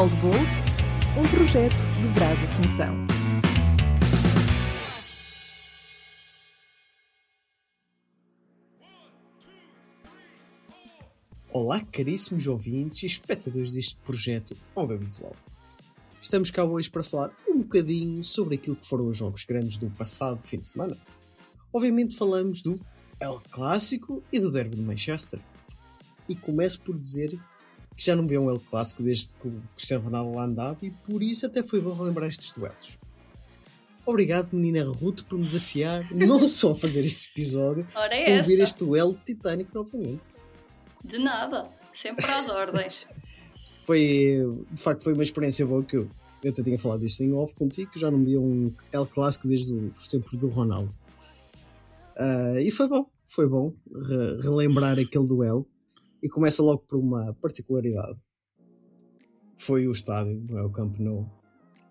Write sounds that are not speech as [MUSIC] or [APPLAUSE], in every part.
Futebol de Bolso, um projeto de Brás Assunção. Olá, caríssimos ouvintes e espectadores deste projeto audiovisual. Estamos cá hoje para falar um bocadinho sobre aquilo que foram os jogos grandes do passado fim de semana. Obviamente falamos do El Clássico e do Derby de Manchester. E começo por dizer que já não vi um El Clássico desde que o Cristiano Ronaldo lá andava e por isso até foi bom relembrar estes duelos. Obrigado, menina Ruth, por me desafiar não [LAUGHS] só a fazer este episódio, Ora é a ouvir essa. este duelo titânico novamente. De nada. Sempre às ordens. [LAUGHS] Foi, de facto, foi uma experiência boa que eu, eu até tinha falado disto em off contigo, que já não vi um El Clássico desde os tempos do Ronaldo. Ah, e foi bom, foi bom re- relembrar aquele duelo. E começa logo por uma particularidade. Foi o estádio, não é o Camp Nou,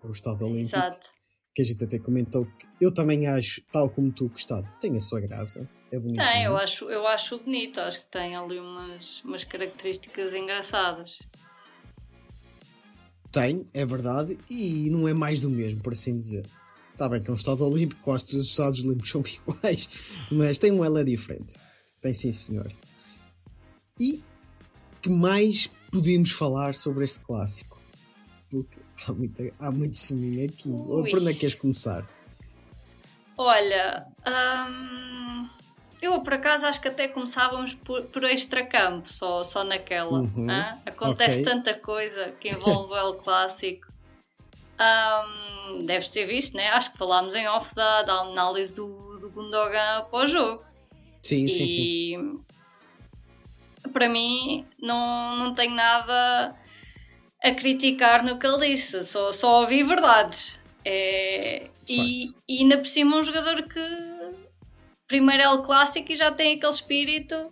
é o estádio olímpico, Exato. que a gente até comentou que eu também acho, tal como tu, que o estádio tem a sua graça, é bonitinho. Tem, eu acho, eu acho bonito. Acho que tem ali umas, umas características engraçadas. Tem, é verdade, e não é mais do mesmo, por assim dizer. Está bem que é um Estado Olímpico, quase todos os Estados Olímpicos são [LAUGHS] iguais, mas tem um ela diferente. Tem sim, senhor. E que mais podemos falar sobre este clássico? Porque há, muita, há muito suminho aqui. Ou Ui. por onde é que queres começar? Olha, hum, eu por acaso acho que até começávamos por, por extracampo, só, só naquela. Uhum? Acontece ok. tanta coisa que envolve [LAUGHS] o El Clássico. Hum, deves ter visto, né? Acho que falámos em off da, da análise do, do Gundogan após o jogo. Sim, sim, sim. Para mim não, não tenho nada a criticar no que ele disse, só, só ouvi verdades. É, e, e ainda por cima um jogador que primeiro é o clássico e já tem aquele espírito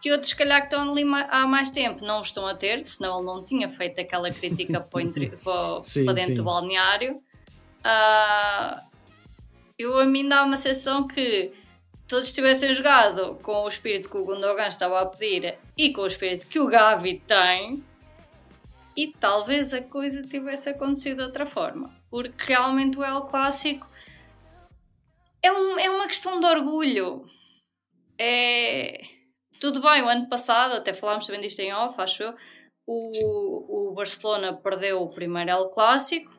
que outros se calhar que estão ali há mais tempo não o estão a ter, senão ele não tinha feito aquela crítica para, interi- [LAUGHS] para Sim, para dentro sim. do balneário. Ah, eu a mim dá uma sensação que todos tivessem jogado com o espírito que o Gundogan estava a pedir e com o espírito que o Gavi tem e talvez a coisa tivesse acontecido de outra forma. Porque realmente o El Clássico é, um- é uma questão de orgulho. É... Tudo bem, o ano passado, até falámos também disto em off, acho eu, o, o Barcelona perdeu o primeiro El Clássico,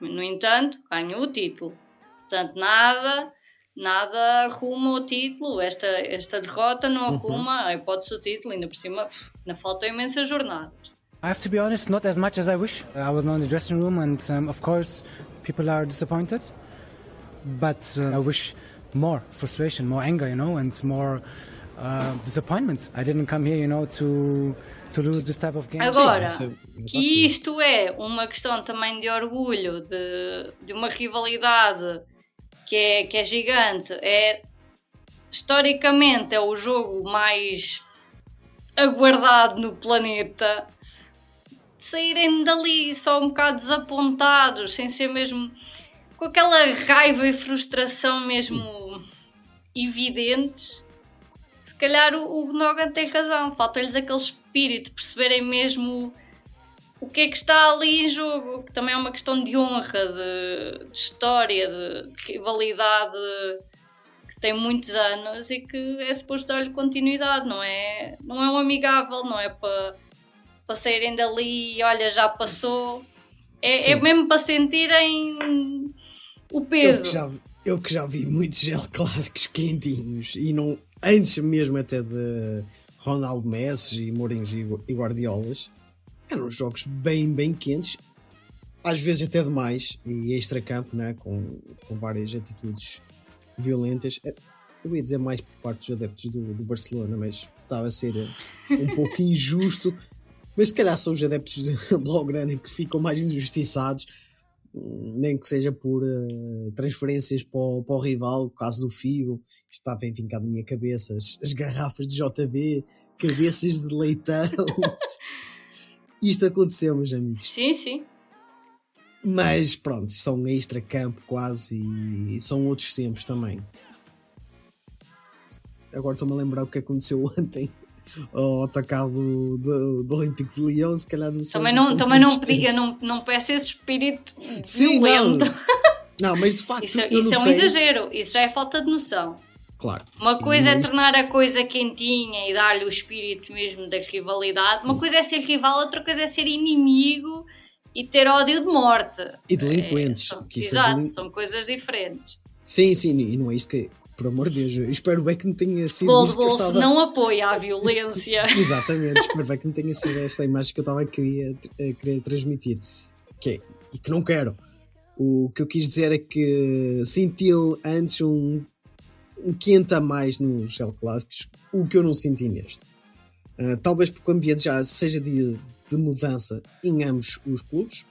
no entanto, ganhou o título. Portanto, nada, nada arruma o título. Esta, esta derrota não Uhum. arruma a hipótese do título, ainda por cima, ainda faltam imensas jornadas. I have to be honest, not as much as I wish. I was now in the dressing room, and um, of course, people are disappointed. But uh, I wish more frustration, more anger, you know, and more uh, disappointment. I didn't come here, you know, to to lose this type of game. Agora, isso é- que isto é uma questão também de orgulho, de, de uma rivalidade que é, que é gigante. É, historicamente, é o jogo mais aguardado no planeta. Saírem dali só um bocado desapontados, sem ser mesmo com aquela raiva e frustração mesmo evidentes. Se calhar o, o Nogan tem razão, falta-lhes aquele espírito, perceberem mesmo o que é que está ali em jogo, que também é uma questão de honra, de, de história, de, de rivalidade que tem muitos anos e que é suposto dar-lhe continuidade, não é, não é um amigável, não é para, para saírem dali e olha, já passou. É, é mesmo para sentirem o Eu peso. que, já, eu que já vi muitos gel [LAUGHS] clássicos quentinhos e não antes mesmo até de Ronaldo Messi e Mourinho e Guardiolas eram jogos bem bem quentes às vezes até demais e extra-campo né, com, com várias atitudes violentas Eh, eu ia dizer mais por parte dos adeptos do, do Barcelona mas estava a ser eh, um [LAUGHS] pouco injusto mas se calhar são os adeptos de [LAUGHS] Blaugrana que ficam mais injustiçados nem que seja por eh, transferências para o, para o rival, o caso do Figo, isto está bem vincado na minha cabeça, as, as garrafas de JB, cabeças de leitão. [LAUGHS] isto aconteceu, meus amigos. Sim, sim. Mas pronto, são extra-campo quase e são outros tempos também. Agora estou-me a lembrar o que aconteceu [LAUGHS] ontem ao autocarro do, do, Olímpico de Lyon, se calhar não sei Também não, também não pedi, eu não, não peço esse espírito Sim, não. violento. Não, mas de facto. Isso, eu isso é um exagero, isso já é falta de noção. Claro. Uma coisa é tornar a coisa quentinha e dar-lhe o espírito mesmo da rivalidade. Uma coisa é ser rival, outra coisa é ser inimigo e ter ódio de morte. E delinquentes. É, são, é exato, delin- são coisas diferentes. Sim, sim, e não é isto que. Por amor de Deus, eu espero bem que não tenha sido eu bolso estava. não apoia a violência. [LAUGHS] Exatamente, espero bem que não tenha sido esta imagem que eu estava a querer, a querer transmitir. Que é- e que não quero. O que eu quis dizer é que sentiu antes um, um quente a mais nos Gel Clássicos, o que eu não senti neste. Ah, talvez porque o ambiente já seja de, de mudança em ambos os clubes.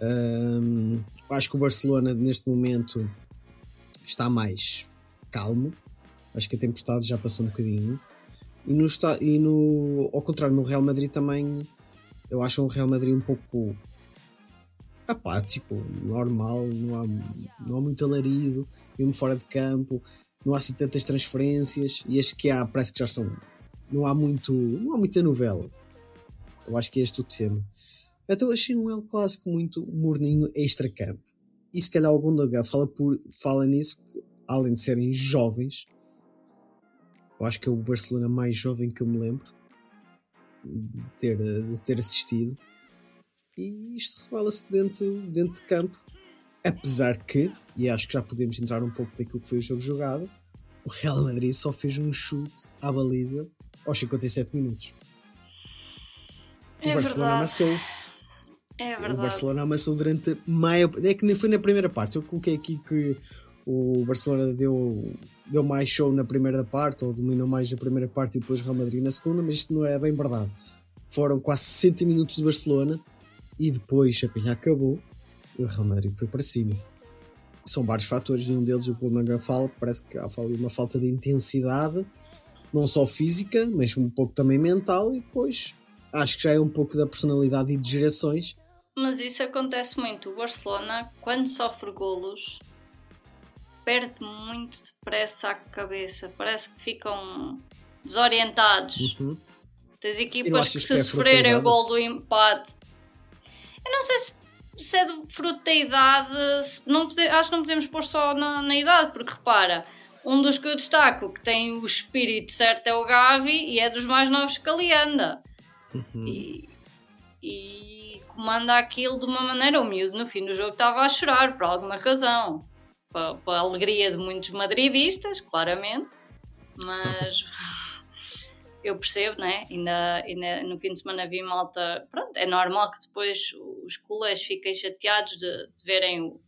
Ahm, acho que o Barcelona neste momento está mais calmo. Acho que a tempestade já passou um bocadinho. E no, e no ao contrário, no Real Madrid também eu acho um Real Madrid um pouco apático, normal, não há, não há muito alarido, mesmo fora de campo, não há assim tantas transferências e as que há parece que já são. Não há muito. não há muita novela. Eu acho que é este o tema. Então achei um El Clássico muito morninho extra-campo. E se calhar algum lugar fala, por, fala nisso, porque, além de serem jovens, eu acho que é o Barcelona mais jovem que eu me lembro de ter, de ter assistido. E isto revela-se dentro, dentro de campo. Apesar que, e acho que já podemos entrar um pouco daquilo que foi o jogo jogado, o Real Madrid só fez um chute à baliza aos 57 minutos. O É Barcelona verdade. amassou. É O verdade. Barcelona amassou durante maior. É que nem foi na primeira parte. Eu coloquei aqui que o Barcelona deu, deu mais show na primeira parte, ou dominou mais a primeira parte e depois o Real Madrid na segunda, mas isto não é bem verdade. Foram quase 60 minutos de Barcelona e depois a pilha acabou e o Real Madrid foi para cima. São vários fatores e um deles, o Paul Nagafal, parece que há uma falta de intensidade, não só física, mas um pouco também mental, e depois acho que já é um pouco da personalidade e de gerações Mas isso acontece muito. O Barcelona, quando sofre golos, perde muito depressa a cabeça. Parece que ficam desorientados. Uhum. Tens equipas que que é se da sofrerem o gol do empate. Eu não sei se, se é do fruto da idade. não pode- acho que não podemos pôr só na, na idade, porque repara, um dos que eu destaco que tem o espírito certo é o Gavi e é dos mais novos que ali anda. Uhum. E, e comanda aquilo de uma maneira. Miúdo no fim do jogo estava a chorar por alguma razão. Para, para a alegria de muitos madridistas, claramente. Mas [LAUGHS] eu percebo, né? Ainda, ainda no fim de semana vi malta. Pronto, é normal que depois os culés fiquem chateados de, de verem o-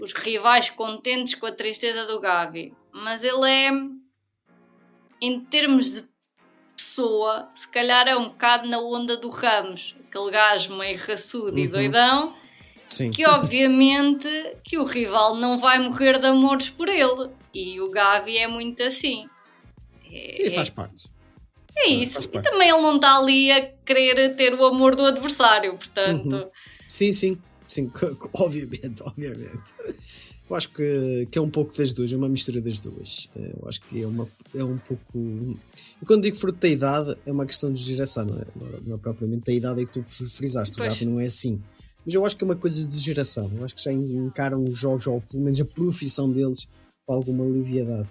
os rivais contentes com a tristeza do Gavi. Mas ele é, em termos de pessoa, se calhar é um bocado na onda do Ramos, aquele gajo meio raçudo e Uhum. doidão, Sim. que obviamente que o rival não vai morrer de amores por ele. E o Gavi é muito assim. É, Sim, faz parte. É isso. E também ele não está ali a querer ter o amor do adversário, portanto. Uhum. Sim, sim, sim, [LAUGHS] obviamente, obviamente. Eu acho que, que é um pouco das duas, é uma mistura das duas. Eh, Eu acho que é, uma, é um pouco. E quando digo fruto da idade, é uma questão de geração, não é, não é propriamente da idade em que tu fr- frisaste. O. Gavi não é assim. Mas eu acho que é uma coisa de geração. Eu acho que já encaram os jogos, ou pelo menos a profissão deles, com alguma leviedade.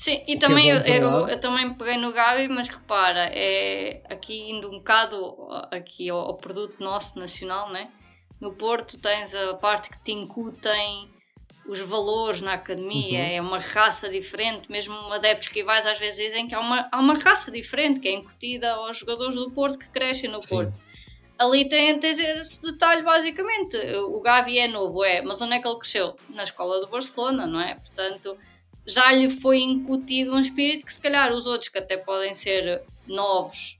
Sim, que e é também bom eu, eu- eu também peguei no Gabi, mas repara, é aqui indo um bocado aqui ao, ao produto nosso nacional, né? No Porto tens a parte que te incutem os valores na academia, Uhum. é uma raça diferente, mesmo adeptos rivais às vezes dizem que há uma, há uma raça diferente que é incutida aos jogadores do Porto que crescem no Sim. Porto. Ali tem, tens esse detalhe basicamente. O Gavi é novo, é, mas onde é que ele cresceu? Na escola do Barcelona, não é? Portanto, já lhe foi incutido um espírito que se calhar os outros que até podem ser novos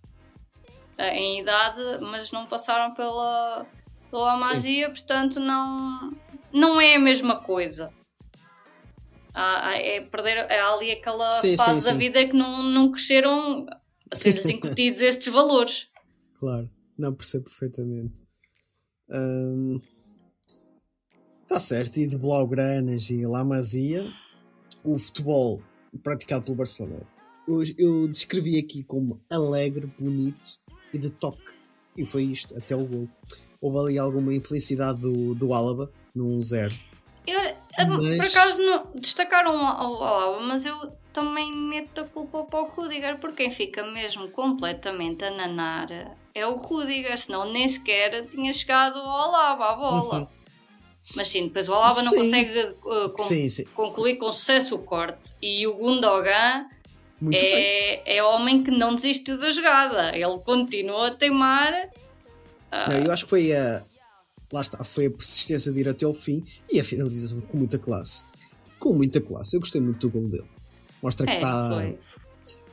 eh, em idade, mas não passaram pela, pela Masia, portanto não, não é a mesma coisa. Há, é perder, é ali aquela Sim, fase sim, da sim. vida que não, não cresceram a ser-lhes [LAUGHS] incutidos estes valores. Claro, não percebo perfeitamente. Está certo, e de Blaugranas e La Masia, o futebol praticado pelo Barcelona. eu, eu descrevi aqui como alegre, bonito e de toque. E foi isto, até o gol. Houve ali alguma infelicidade do, do Álaba, no 1-0. Eu, a- Mas- Por acaso não, destacaram o Alaba, mas eu também meto a culpa para o Rudiger, porque quem fica mesmo completamente a nanar é o Rudiger, senão nem sequer tinha chegado ao Alaba, à bola. Uhum. Mas sim, depois o Alaba não Sim. consegue uh, com- Sim, sim. concluir com sucesso o corte. E o Gundogan é, é homem que não desistiu da jogada. Ele continua a teimar. Ah, Não, eu acho que foi a. Lá está, foi a persistência de ir até ao fim e a finalização com muita classe. Com muita classe. Eu gostei muito do gol dele. Mostra que é, está. foi.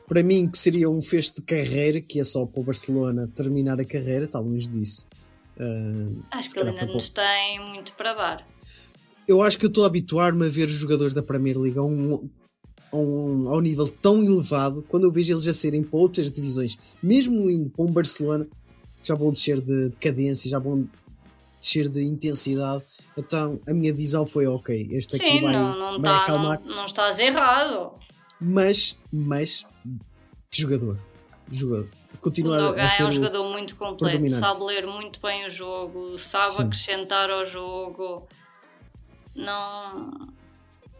Para mim, que seria um fecho de carreira, que é só para o Barcelona terminar a carreira, está longe disso. Ah, Acho que ele ainda nos tem muito para dar. eu acho que eu estou a habituar-me a ver os jogadores da Premier League a um, a um, a um nível tão elevado quando eu vejo eles a serem para outras divisões, mesmo indo para um Barcelona, já vão descer de, de cadência, já vão descer de intensidade. Então a minha visão foi ok, este aqui Sim, vai, não, não, vai tá, acalmar, não, não estás errado. mas, mas que jogador, jogador. O Continua a, Dogan a ser é um o- jogador muito completo, sabe ler muito bem o jogo, sabe Sim. acrescentar ao jogo. Não.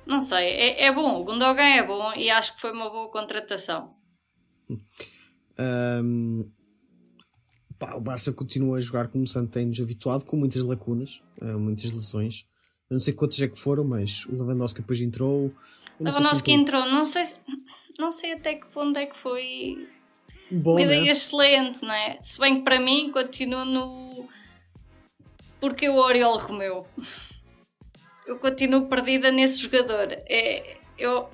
Não sei, é, é bom. O Gundogan é bom e acho que foi uma boa contratação. Ahm, pá, o Barça continua a jogar como Santo tem-nos habituado, com muitas lacunas, ah, muitas lesões. Eu não sei quantas é que foram, mas o Lewandowski depois entrou. Sei se Lewandowski entrou- não sei, se- não sei até que ponto é que foi Bom, uma né? ideia excelente, não é? Se bem que para mim continua no. Porque o Oriol Romeu. Eu continuo perdida nesse jogador. É, eu,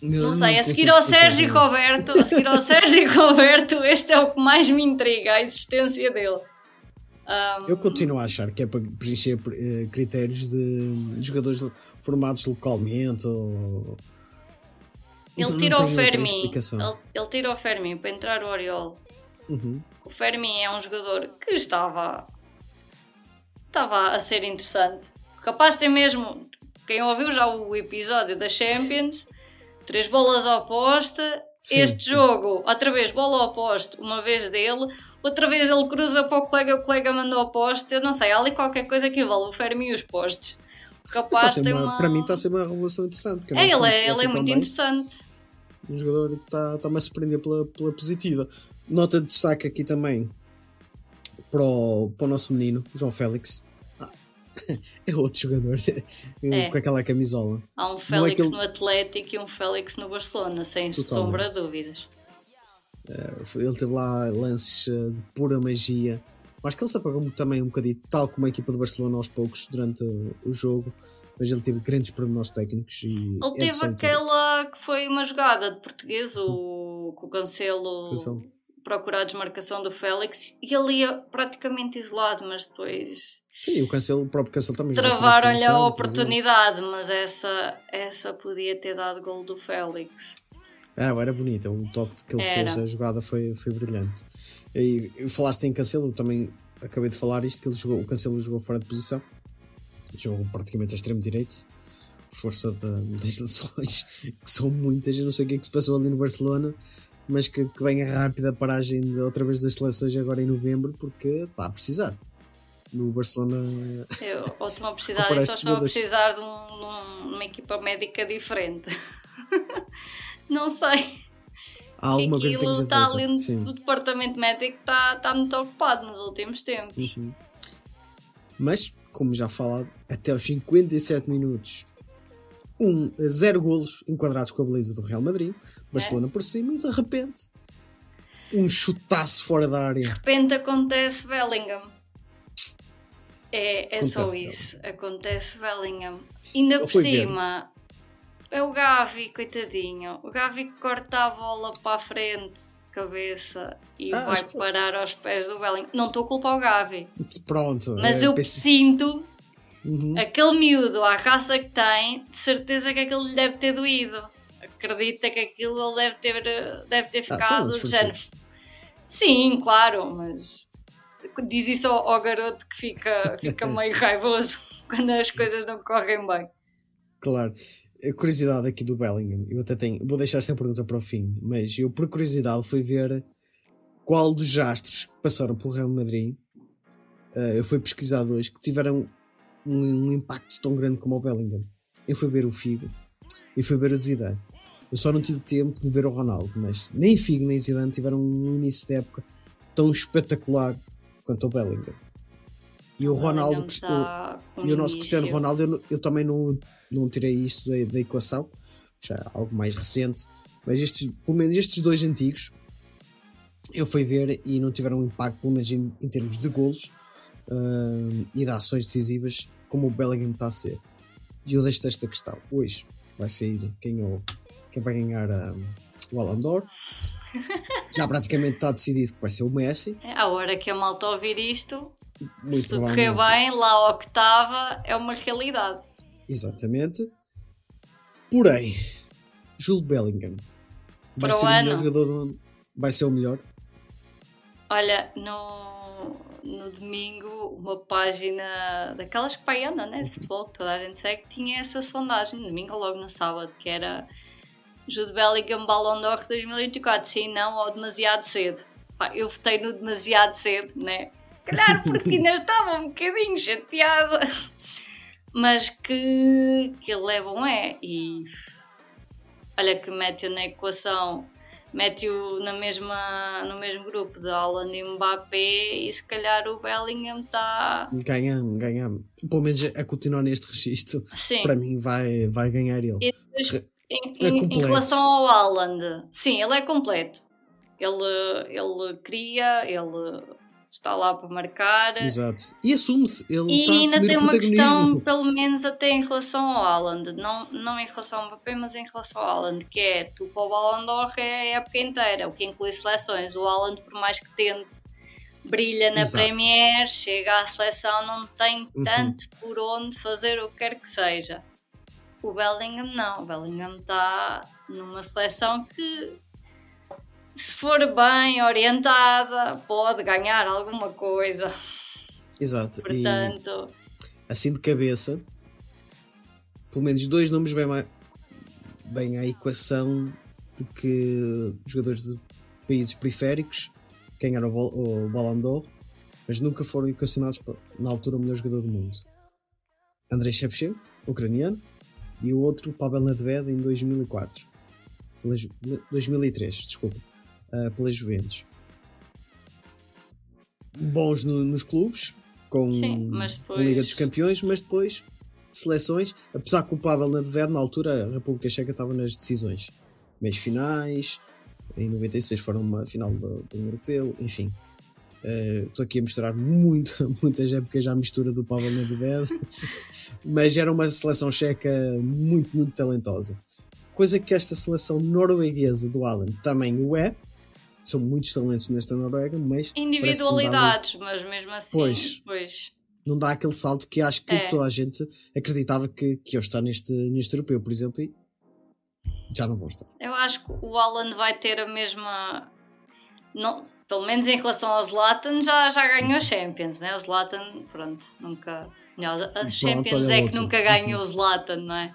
Não sei, a seguir ao Sérgio Roberto, a seguir ao [LAUGHS] Sérgio Roberto, este é o que mais me intriga, a existência dele. Ahm, Eu continuo a achar que é para preencher eh, critérios de jogadores formados localmente. Ou... ele tira o explicação. ele, ele tira o Fermin para entrar o Oriol. Uhum. O Fermin é um jogador que estava estava a ser interessante. Capaz ter mesmo, quem ouviu já o episódio da Champions, três bolas ao poste, Sim, este jogo, outra vez bola ao poste, uma vez dele, outra vez ele cruza para o colega, o colega mandou ao poste, eu não sei, há ali qualquer coisa que envolve o Fermi e os postes. A Capaz ter uma- uma... Para mim está a ser uma revelação interessante. É, ele é, ele assim é tão muito bem. interessante. Um jogador que está- está-me a surpreender pela, pela positiva. Nota de destaque aqui também para o, para o nosso menino, João Félix. Ah, [LAUGHS] é outro jogador É. com aquela camisola. Há um é Félix que ele- no Atlético e um Félix no Barcelona, sem Totalmente. sombra de dúvidas. Ele teve lá lances eh, de pura magia. Acho que ele se apagou também um bocadinho, tal como a equipa do Barcelona aos poucos durante o jogo. Mas ele teve grandes pormenores técnicos e Ele é teve interesse. aquela que foi uma jogada de português, o, com o Cancelo procurar a desmarcação do Félix e ele ia praticamente isolado, mas depois Sim, o, cancelo, o próprio Cancelo também travaram-lhe a oportunidade, mas essa, essa podia ter dado gol do Félix. Ah, era bonita, o toque que ele Era. fez, a jogada foi, foi brilhante. E, e falaste em Cancelo, também acabei de falar isto, que ele jogou, o Cancelo jogou fora de posição, jogou praticamente a extremo direito, força de- [LAUGHS] das lesões, que são muitas, eu não sei o que é que se passou ali no Barcelona, mas que, que venha rápida a paragem de, outra vez das seleções agora em novembro, porque está a precisar. No Barcelona Eu, [LAUGHS] ou estão a precisar estes estão a precisar de, um- de um- uma equipa médica diferente. [LAUGHS] Não sei. há alguma coisa que tem que Aquilo ser está feita. ali no, Sim. o departamento médico está, está muito ocupado nos últimos tempos. Uhum. Mas, como já falado, até aos 57 minutos, um, zero golos enquadrados com a beleza do Real Madrid, Barcelona por cima, e de repente, um chutaço fora da área. De repente acontece Bellingham. É, é só isso. Acontece Bellingham. Ainda por cima, é o Gavi, coitadinho. O Gavi que corta a bola para a frente cabeça e Ah, vai acho parar aos pés do Bellingham. Não estou a culpar o Gavi, Pronto. mas é, eu pense- sinto Uhum. aquele miúdo, a raça que tem, de certeza que aquilo lhe deve ter doído. Acredita que aquilo ele deve ter, deve ter Ah, ficado eles de género. Sim, claro, mas diz isso ao, ao garoto que fica, fica [LAUGHS] meio raivoso [LAUGHS] quando as coisas não correm bem. Claro. A curiosidade aqui do Bellingham, eu até tenho, vou deixar esta pergunta para o fim, mas eu por curiosidade fui ver qual dos astros que passaram pelo Real Madrid, uh, eu fui pesquisar hoje, que tiveram um, um, impacto tão grande como o Bellingham. Eu fui ver o Figo e fui ver o Zidane. Eu só não tive tempo de ver o Ronaldo, mas nem Figo nem Zidane tiveram um início de época tão espetacular quanto o Bellingham. E o Ronaldo, tá o, e o nosso Cristiano Ronaldo, eu, eu, também não, não tirei isso da, da equação, já é algo mais recente, mas estes, pelo menos estes dois antigos eu fui ver e não tiveram um impacto, pelo menos em, em termos de golos uh, e de ações decisivas, como o Bellingham está a ser. E eu deixo esta questão. Hoje vai sair quem, é quem vai ganhar um, o d'Or. [LAUGHS] Já praticamente está decidido que vai ser o Messi. É, a hora que a malta ouvir isto, Muito se tudo correr bem, lá ao que estava, é uma realidade. Exatamente. Porém, Júlio Bellingham vai Para ser o, o melhor jogador do ano. Vai ser o melhor. Olha, no, no domingo, uma página daquelas que pai anda, né? De futebol, que toda a gente segue, tinha essa sondagem, domingo ou logo no sábado, que era Jude Bellingham Ballon d'Or 2024, sim, não, ou demasiado cedo. Pá, eu votei no demasiado cedo, né? Se calhar porque ainda estava um bocadinho chateada. Mas que, que ele é bom é. E olha que mete-o na equação mete-o na mesma, no mesmo grupo de Haaland e Mbappé e se calhar o Bellingham está... Ganhamos, ganhamos. Pelo menos a continuar neste registro, sim. para mim vai, vai ganhar ele. E em, é em, em, relação ao Haaland, sim, ele é completo. Ele, ele cria, ele está lá para marcar. Exato. E assume-se. Ele e está a ainda tem uma questão, pelo menos até em relação ao Haaland, não, não em relação ao Mbappé, mas em relação ao Haaland, que é tu para o Ballon d'Or é a época inteira, o que inclui seleções. O Haaland, por mais que tente, brilha na Exato. Premier, chega à seleção, não tem Uhum. tanto por onde fazer o que quer que seja. O Bellingham não, o Bellingham está numa seleção que se for bem orientada, pode ganhar alguma coisa. Exato. E Portanto, assim de cabeça, pelo menos dois nomes bem, bem à equação de que jogadores de países periféricos ganharam o, Bal- o Ballon d'Or, mas nunca foram equacionados pa- na altura o melhor jogador do mundo. Andrei Shevchenko, ucraniano, e o outro Pavel Nedved em 2004. Pela Ju- 2003, desculpa. Ah, pela Juventus. Bons no- nos clubes, com, Sim, com depois- Liga dos Campeões, mas depois de seleções, apesar que o Pavel na altura a República Checa estava nas decisões, meios finais, em 96 foram uma final do, do Europeu, enfim. Eh, Estou aqui a muito, [LAUGHS] muitas épocas já a mistura do Pavel Nedved, [LAUGHS] mas era uma seleção checa muito, muito talentosa. Coisa que esta seleção norueguesa do Alan também o é. São muitos talentos nesta Noruega, mas individualidades, mas mesmo assim, Pois. pois. não dá aquele salto que acho que É. toda a gente acreditava que, que eu estar neste, neste europeu, por exemplo, e já não vou estar. Eu acho que o Alan vai ter a mesma. Não, pelo menos em relação ao Zlatan, já, já ganhou Champions, né? O Zlatan, pronto, nunca. Não, a Champions olha é que outro. nunca ganhou o Zlatan, não é?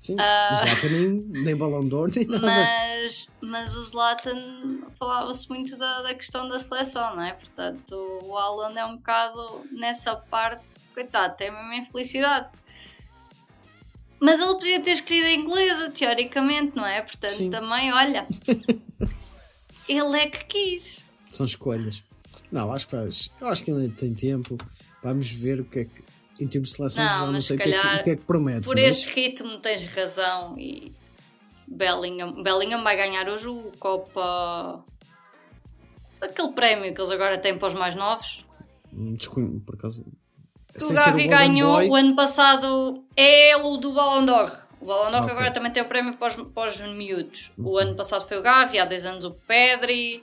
Sim, Ah. o Zlatan nem, nem Ballon d'Or, nem nada. Mas, mas o Zlatan falava-se muito da, da questão da seleção, não é? Portanto, o Alan é um bocado nessa parte, coitado, tem a mesma infelicidade. Mas ele podia ter escolhido a inglesa, teoricamente, não é? Portanto, Sim. também, olha, [LAUGHS] ele é que quis. São escolhas. Não, acho que, acho que ainda tem tempo. Vamos ver o que é que, em termos de seleções, Não, já não sei o que, é que, o que é que promete. Por mas- este ritmo tens razão e Bellingham, Bellingham vai ganhar hoje o Copa. Aquele prémio que eles agora têm para os mais novos. Hum, Desconheço, por acaso. O Sem ser Gavi Golden ganhou Boy, o ano passado, é ele o do Ballon d'Or. O Ballon d'Or Ok. agora também tem o prémio para os, para os miúdos. O ano passado foi o Gavi, há dois anos o Pedri.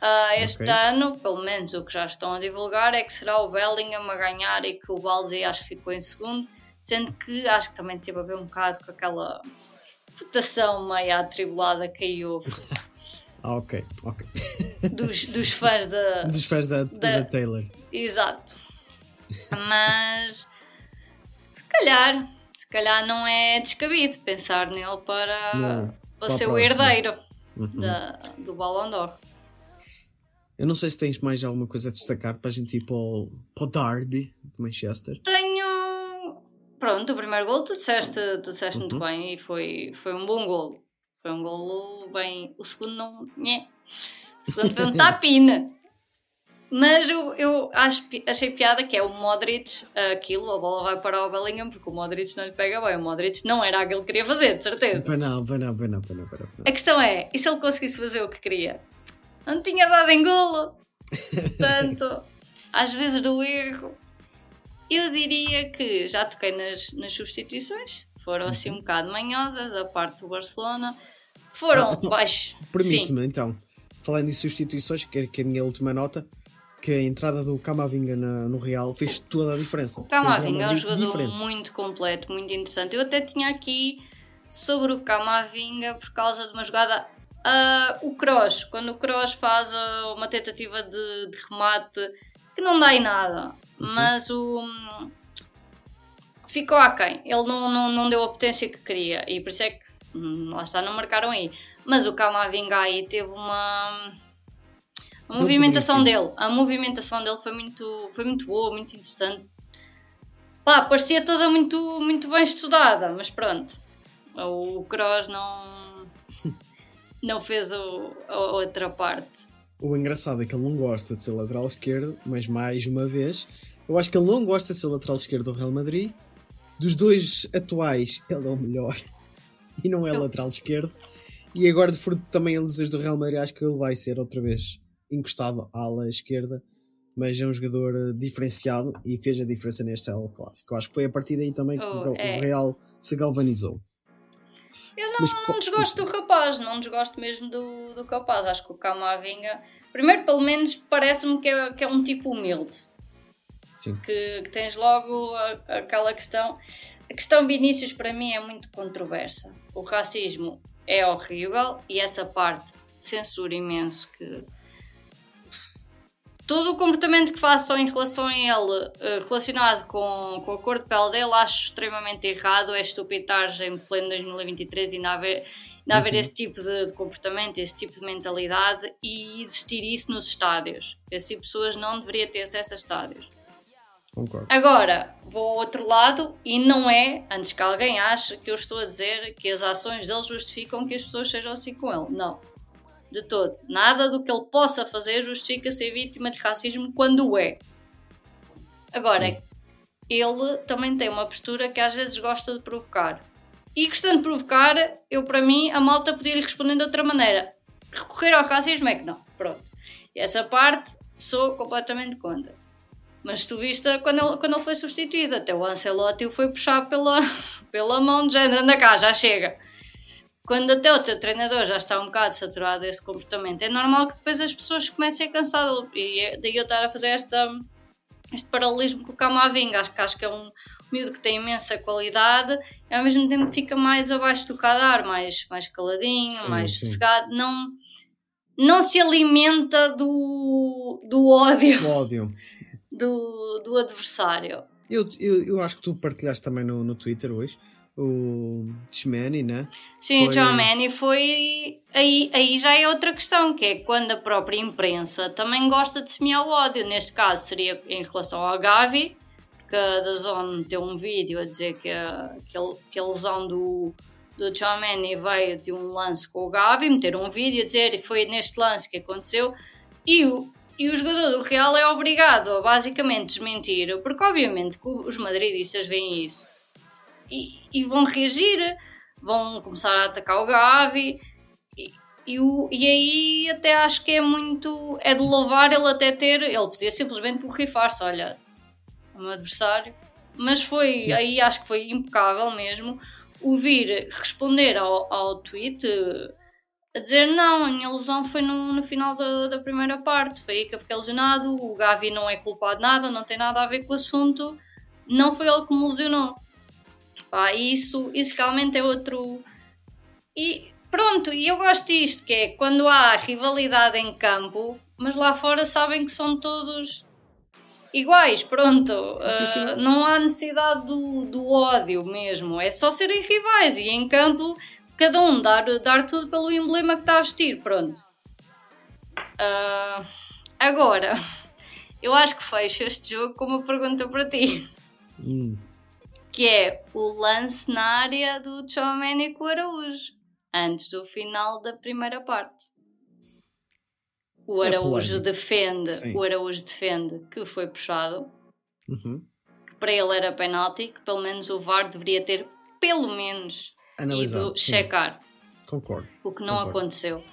Ah, este Ok. ano, pelo menos o que já estão a divulgar, é que será o Bellingham a ganhar e que o Balde acho que ficou em segundo. Sendo que acho que também teve a ver um bocado com aquela votação meio atribulada que houve [LAUGHS] Ah, ok, ok. dos, dos fãs da, [LAUGHS] Dos fãs da, Da- da Taylor. Exato. Mas se calhar, se calhar não é descabido pensar nele para, Não, para para ser o herdeiro Uhum. da, do Ballon d'Or. Eu não sei se tens mais alguma coisa a destacar para a gente ir para o, para o Derby de Manchester. Tenho. Pronto, o primeiro gol tu disseste, tu disseste muito Uhum. bem e foi, foi um bom golo. Foi um golo bem. O segundo não. Nhé. O segundo foi um [LAUGHS] tapina. Mas eu, eu acho, achei piada que é o Modric, aquilo, a bola vai para o Bellingham porque o Modric não lhe pega bem. O Modric não era aquilo que queria fazer, de certeza. Não, não, para não, para não, para não. A questão é, e se ele conseguisse fazer o que queria? Não tinha dado em golo. Portanto, [LAUGHS] às vezes do erro. Eu diria que já toquei nas, nas substituições. Foram assim um bocado manhosas da parte do Barcelona. Foram Ah, então, baixos. Permite-me então, falando em substituições, que que é a minha última nota, que a entrada do Camavinga na- no Real fez toda a diferença. o Camavinga é um jogador diferente. muito completo, muito interessante. Eu até tinha aqui sobre o Camavinga por causa de uma jogada. Ah, o Kroos, quando o Kroos faz ah, uma tentativa de, de remate que não dá em nada, Uhum. mas o. hum, ficou aquém. Ele não, não, não deu a potência que queria e por isso é que hum, lá está, não marcaram aí. Mas o Camavinga aí teve uma. A movimentação dele, a movimentação dele foi muito, foi muito boa, muito interessante. Lá, parecia toda muito, muito bem estudada, mas pronto. O Kroos não, [LAUGHS] não fez o, a outra parte. O engraçado é que ele não gosta de ser lateral esquerdo, mas mais uma vez, eu acho que ele não gosta de ser lateral esquerdo do Real Madrid. Dos dois atuais, ele é o melhor [LAUGHS] e não é Eu- lateral esquerdo. E agora, de fruto também a lesões do Real Madrid, acho que ele vai ser outra vez encostado à ala esquerda. Mas é um jogador eh, diferenciado e fez a diferença neste El Clássico. Eu acho que foi a partir daí também que Oh, o é. o Real se galvanizou. Eu não, Mas não desgosto do rapaz, não desgosto mesmo do, do rapaz. Acho que o Camavinga, primeiro, pelo menos, parece-me que é, que é um tipo humilde. Sim. Que, que tens logo a- aquela questão. A questão Vinícius, para mim, é muito controversa. O racismo é horrível e essa parte censura imenso que. Todo o comportamento que façam em relação a ele eh, relacionado com, com a cor de pele dele acho extremamente errado. É estupidez em pleno 2023 ainda haver, ainda haver Uhum. esse tipo de, de comportamento, esse tipo de mentalidade e existir isso nos estádios. Esse tipo de pessoas não deveria ter acesso a estádios. Concordo. Agora, vou ao outro lado e não é, antes que alguém ache que eu estou a dizer que as ações dele justificam que as pessoas sejam assim com ele. Não. De todo. Nada do que ele possa fazer justifica ser vítima de racismo quando o é. Agora, Sim. ele também tem uma postura que às vezes gosta de provocar. E gostando de provocar, eu para mim, a malta podia lhe responder de outra maneira. Recorrer ao racismo é que não. Pronto. E essa parte sou completamente contra. Mas tu viste quando ele, quando ele foi substituído, até o Ancelotti o foi puxar pela, [LAUGHS] pela mão de género, anda cá, já chega. Quando até o teu treinador já está um bocado saturado desse comportamento, é normal que depois as pessoas comecem a cansar. E é daí eu estar a fazer esta, este paralelismo com o Camavinga. Acho que, acho que é um miúdo que tem imensa qualidade e ao mesmo tempo fica mais abaixo do radar, mais, mais caladinho, Sim, mais sim. sossegado. Não, não se alimenta do, do ódio O ódio. do, do adversário. Eu, eu, eu acho que tu partilhaste também no, no Twitter hoje o Tchmani, né? Sim, Foi- o John Manny foi. Aí, aí já é outra questão, que é quando a própria imprensa também gosta de semear o ódio. Neste caso seria em relação ao Gavi, que a DAZN meteu um vídeo a dizer que a, que a, que a lesão do, do John Manny veio de um lance com o Gavi, meteram um vídeo a dizer e foi neste lance que aconteceu. E o, e o jogador do Real é obrigado a basicamente desmentir, porque obviamente os madridistas veem isso e, e vão reagir, vão começar a atacar o Gavi. E, e, o, e aí até acho que é muito. É de louvar ele até ter. Ele podia simplesmente borrifar-se, olha, o meu adversário. Mas foi, Sim. aí acho que foi impecável mesmo o vir responder ao, ao tweet a dizer não, a minha lesão foi no, no final da, da primeira parte, foi aí que eu fiquei lesionado, o Gavi não é culpado de nada, não tem nada a ver com o assunto, não foi ele que me lesionou. Pá, isso, isso realmente é outro. E pronto, e eu gosto disto, que é quando há rivalidade em campo, mas lá fora sabem que são todos iguais, pronto. Uh, não há necessidade do, do ódio mesmo. É só serem rivais e em campo cada um dar, dar tudo pelo emblema que está a vestir, pronto. Uh, agora, [LAUGHS] eu acho que fecho este jogo com uma pergunta para ti. Hum. Que é o lance na área do Chomeni com o Araújo. Antes do final da primeira parte. O É Araújo polémico. defende, Sim. o Araújo defende que foi puxado, Uhum. que para ele era penalti, que pelo menos o VAR deveria ter pelo menos Analisado. ido sim. checar, Concordo. o que não Concordo. aconteceu.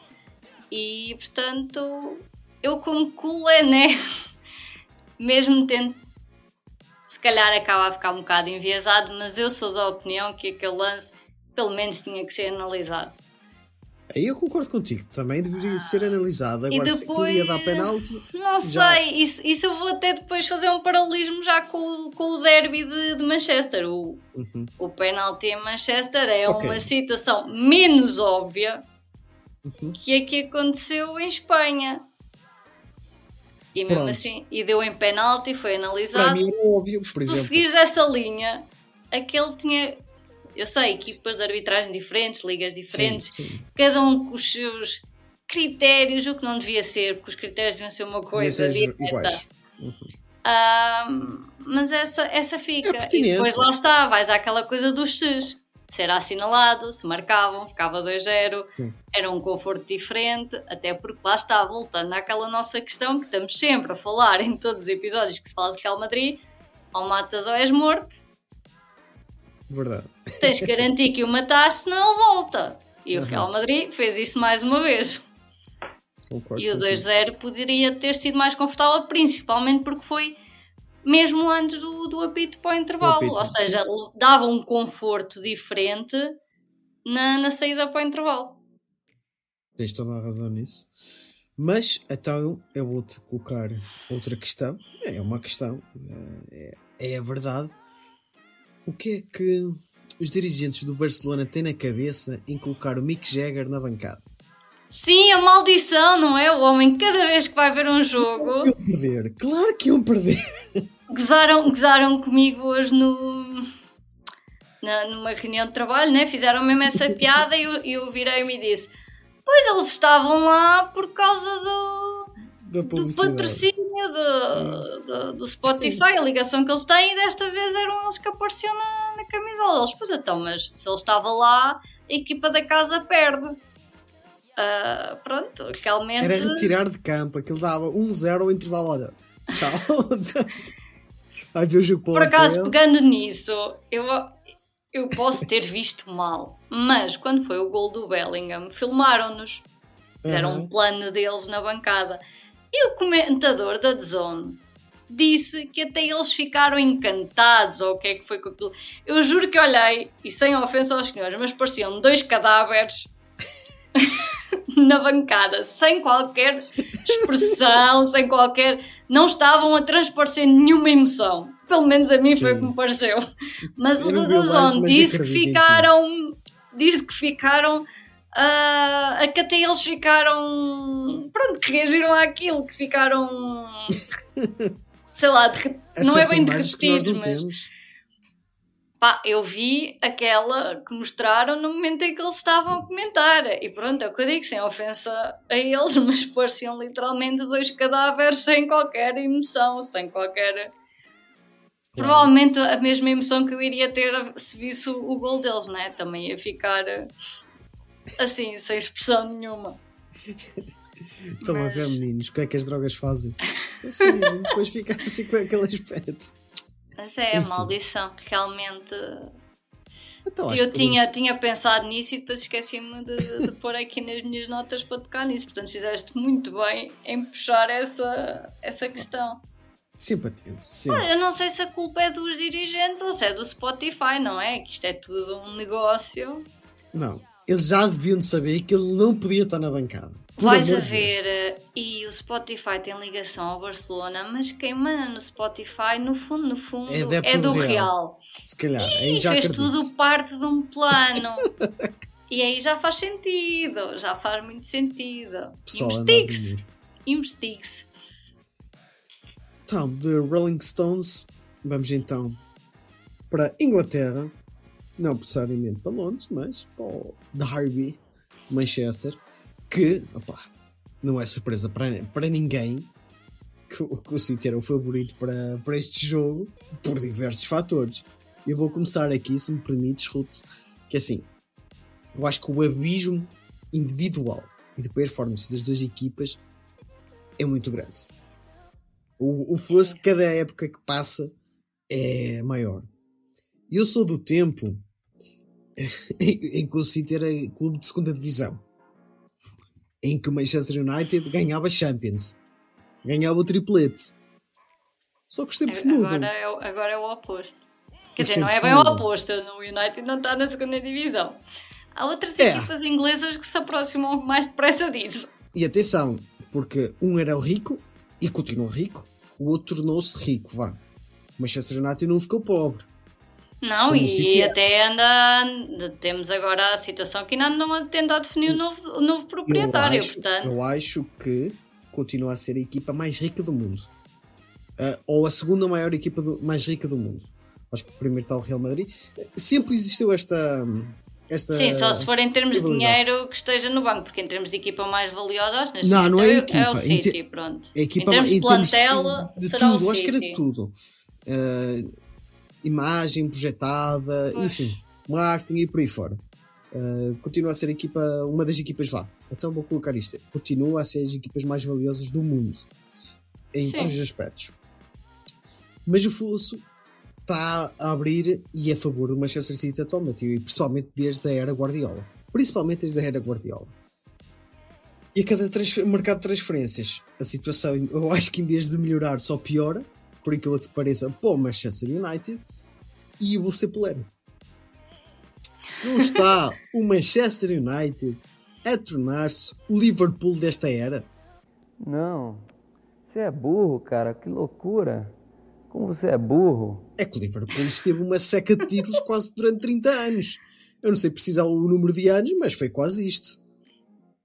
E portanto, eu como culé, né? [LAUGHS] Mesmo tendo se calhar acaba a ficar um bocado enviesado, mas eu sou da opinião que aquele lance pelo menos tinha que ser analisado. Aí eu concordo contigo. Também deveria ser analisado. Agora, se aquilo ia dar depois- penalti, Não Já. sei, isso, isso eu vou até depois fazer um paralelismo já com, o- com o derby de, de Manchester. O, Uhum. o penalti em Manchester é Ok. uma situação menos óbvia Uhum. que a que aconteceu em Espanha. E mesmo Pronto. assim, e deu em penalti, foi para analisado. mim é óbvio, por Se exemplo. seguires essa linha, aquele tinha. Eu sei, equipas de arbitragem diferentes, ligas diferentes, Sim, sim. cada um com os seus critérios, o que não devia ser, porque os critérios deviam ser uma coisa direta. Ah, mas essa, essa fica. É e depois lá está, vais àquela coisa dos Cs. Se era assinalado, se marcavam, ficava 2-0, Sim. era um conforto diferente, até porque lá está, voltando àquela nossa questão que estamos sempre a falar em todos os episódios que se fala de Real Madrid, ou matas ou és morto, Verdade. tens que garantir que o mataste, senão ele volta. E o Uhum. Real Madrid fez isso mais uma vez. Concordo E o contigo. 2-0 poderia ter sido mais confortável, principalmente porque foi mesmo antes do, do apito para o intervalo. apito, Ou seja, dava um conforto diferente na, na saída para o intervalo. Tens toda a razão nisso. Mas, então, eu vou-te colocar outra questão. É uma questão. É, é a verdade. O que é que os dirigentes do Barcelona têm na cabeça em colocar o Mick Jagger na bancada? Sim, a maldição, não é? O homem, cada vez que vai ver um jogo, Iam perder. Claro que iam perder. gozaram, gozaram comigo hoje no. Na, numa reunião de trabalho, né? fizeram mesmo essa piada e eu, eu virei-me e disse: Pois eles estavam lá por causa do, do patrocínio do, do, do Spotify, a ligação que eles têm, e desta vez eram eles que apareciam na, na camisola. Eles, pois então, mas se ele estava lá, a equipa da casa perde. Ah, pronto, realmente. Era retirar de campo. Aquilo dava 1-0 ao intervalo. Olha, tchau. [LAUGHS] Vai ver o jogo Por acaso, hotel. pegando nisso, eu, eu posso ter visto mal, mas quando foi o gol do Bellingham, filmaram-nos. Fizeram Aham. um plano deles na bancada. E o comentador da Zone disse que até eles ficaram encantados, ou o que é que foi com aquilo. Eu juro que olhei, e sem ofensa aos senhores, mas pareciam dois cadáveres [LAUGHS] na bancada, sem qualquer expressão, [LAUGHS] sem qualquer. Não estavam a transparecer nenhuma emoção. Pelo menos a mim foi o que me pareceu. Mas Eu o mas disse que ficaram. Disse que ficaram. ah, a que até eles ficaram. Pronto, que reagiram àquilo, que ficaram. [LAUGHS] sei lá, de, não é bem derretidos, mas. temos. Pá, eu vi aquela que mostraram no momento em que eles estavam a comentar. E pronto, é o que eu digo, sem ofensa a eles, [LAUGHS] mas pareciam literalmente dois cadáveres sem qualquer emoção, sem qualquer. Provavelmente a mesma emoção que eu iria ter se visse o, gol deles, né? Também ia ficar eh, assim, sem expressão nenhuma. Estão a Mas- ver, meninos, o que é que as drogas fazem? [LAUGHS] Assim, a depois fica assim com aquele aspecto. Mas é a Enfim. maldição, realmente. Então, eu que tinha, podemos- tinha pensado nisso e depois esqueci-me de, de pôr aqui nas minhas notas para tocar nisso. Portanto, fizeste muito bem em puxar essa, essa questão. Atento, sim. Olha, eu não sei se a culpa é dos dirigentes ou se é do Spotify, não é? Que isto é tudo um negócio. Não, eles já deviam de saber que ele não podia estar na bancada. Vais a ver, eh, e o Spotify tem ligação ao Barcelona, mas quem manda no Spotify, no fundo, no fundo, É é, do Real. Real. Se calhar, aí E já fez acredito. tudo parte de um plano. e aí já faz sentido, já faz muito sentido. A Investigue-se, investigue-se. Então, de Rolling Stones, vamos então para Inglaterra, não necessariamente para Londres, mas para o Derby, Manchester, que, opa, não é surpresa para, para ninguém que, que o City era o favorito para, para este jogo, por diversos fatores. Eu vou começar aqui, se me permites, Ruth, que assim, eu acho que o abismo individual e de performance das duas equipas é muito grande. O, o fosso, cada época que passa, é maior. Eu sou do tempo [LAUGHS] em que o City era clube de segunda divisão, em que o Manchester United ganhava Champions, ganhava o triplete. Só que os tempos mudam. Agora é, o- agora é o oposto. Quer Os dizer, não é bem o mudam. oposto. O United não está na segunda divisão. Há outras É. equipas inglesas que se aproximam mais depressa disso. E atenção, porque um era o rico e continuou rico, o outro tornou-se rico, vá. O Manchester United não ficou pobre. Não, Como e, o City é. até anda. Temos agora a situação que ainda não a tentar definir o novo, o novo Eu proprietário. acho, portanto, eu acho que continua a ser a equipa mais rica do mundo. Ah, ou a segunda maior equipa do- mais rica do mundo. Acho que primeiro está o Real Madrid. Sempre existiu esta. esta sim, só se for em termos de dinheiro que esteja no banco, porque em termos de equipa mais valiosa, acho que Não, não é é, equipa, é o em te- City, pronto. A equipa em termos de em plantel, de será tudo, o acho que era City. tudo. Ah, imagem projetada, Pois. enfim, marketing e por aí fora. Ah, continua a ser a equipa, uma das equipas vá. Então vou colocar isto. Continua a ser as equipas mais valiosas do mundo. Em Sim. vários aspectos. Mas o fosso está a abrir e a favor do Manchester City atualmente, e principalmente desde a era Guardiola. Principalmente desde a era Guardiola. E a cada mercado de transferências, a situação, eu acho que em vez de melhorar, só piora, por aquilo que pareça, para o Manchester United. E eu vou ser polémico. Não está o Manchester United a tornar-se o Liverpool desta era? Não. Você é burro, cara. Que loucura. Como você é burro. É que o Liverpool esteve uma seca de títulos quase durante 30 anos. Eu não sei precisar o número de anos, mas foi quase isto.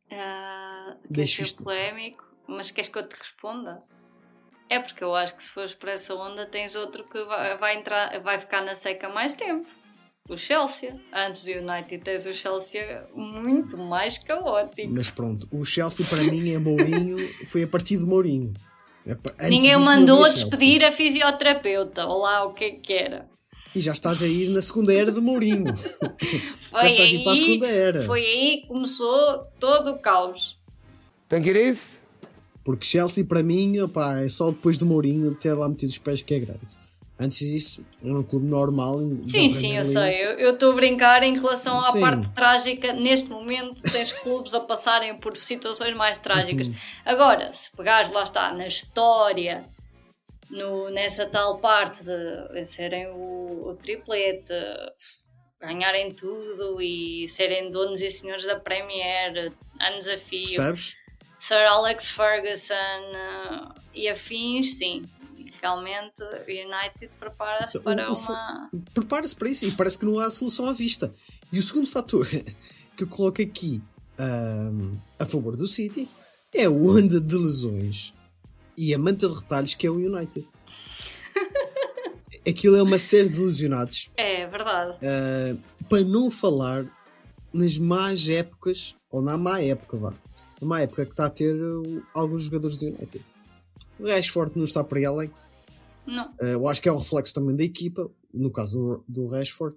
Quer Deixa ser isto. polémico, mas queres que eu te responda? É porque eu acho que se fores para essa onda tens outro que vai, vai entrar, vai ficar na seca mais tempo. O Chelsea. Antes do United tens o Chelsea muito mais caótico. Mas pronto, o Chelsea para mim é Mourinho, [LAUGHS] foi a partir do Mourinho. Antes Ninguém disso mandou a despedir a fisioterapeuta. Ou lá o que é que era. E já estás a ir na segunda era do Mourinho. [LAUGHS] Foi já estás a ir para a aí, segunda era. foi aí que começou todo o caos. Tem it is? Porque Chelsea para mim opá, é só depois do Mourinho ter lá metido os pés que é grande. Antes disso, era um clube normal. Sim, sim, eu sei. Eu- estou a brincar em relação à Sim. parte trágica. Neste momento, tens clubes a passarem por situações mais trágicas. Uhum. Agora, se pegares lá está, na história, no, nessa tal parte de vencerem o, o triplete, ganharem tudo e serem donos e senhores da Premier, anos a fio, Percebes? Sir Alex Ferguson eh, e afins, sim. Realmente, o United prepara-se para o uma. Prepara-se para isso e parece que não há solução à vista. E o segundo fator [LAUGHS] que eu coloco aqui ahm, a favor do City é o onda de lesões e a manta de retalhos que é o United. [LAUGHS] Aquilo é uma série de lesionados É verdade. ah, para não falar nas más épocas, ou na má época, vá. Na má época que está a ter uh, alguns jogadores do United. O Rashford não está para aí além. Não. Uh, eu acho que é o reflexo também da equipa, no caso do, do Rashford.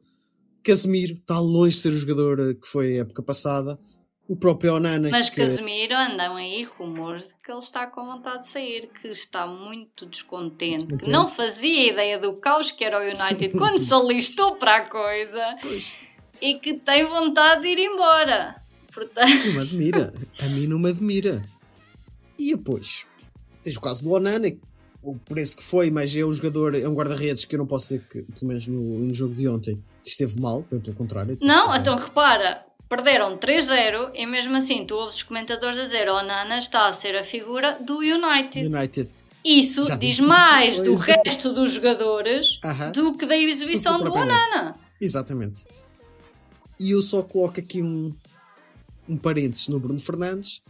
Casemiro está longe de ser o jogador uh, que foi a época passada. O próprio Onana, Mas que Casemiro andam aí rumores de que ele está com vontade de sair, que está muito descontente, que não fazia ideia do caos que era o United quando se alistou para a coisa Pois, e que tem vontade de ir embora. Portanto, não me admira. a mim não me admira. E depois, tens o caso do Onana, o preço que foi, mas é um jogador, é um guarda-redes que eu não posso dizer que, pelo menos no, no jogo de ontem, esteve mal, pelo contrário. não, então repara, perderam 3-0 e mesmo assim tu ouves os comentadores a dizer o Nana está a ser a figura do United. United. Isso Já diz mais do resto dos jogadores Aham. do que da exibição Do. Onana. Exatamente. E eu só coloco aqui um, um parênteses no Bruno Fernandes,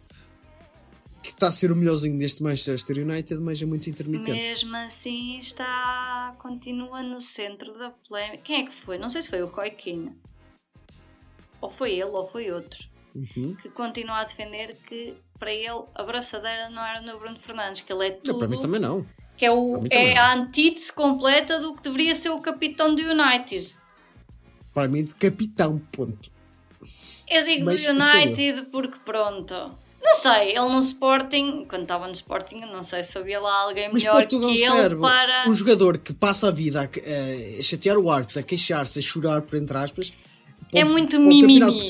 que está a ser o melhorzinho deste Manchester United, mas é muito intermitente. Mesmo assim está. continua no centro da polémica. Quem é que foi? Não sei se foi o Roy Keane. Ou foi ele ou foi outro. Uhum. Que continua a defender que para ele a braçadeira não era no Bruno Fernandes, que ele é Não, tudo. para mim também não. que é, o, é não. a antítese completa do que deveria ser o capitão do United. Para mim, de capitão, ponto. Eu digo do United porque pronto. Não sei, ele no Sporting, quando estava no Sporting, não sei se havia lá alguém Mas melhor que Portugal ele serve para. um jogador que passa a vida a, a chatear o arte, a queixar-se, a chorar, por entre aspas. É muito para mimimi.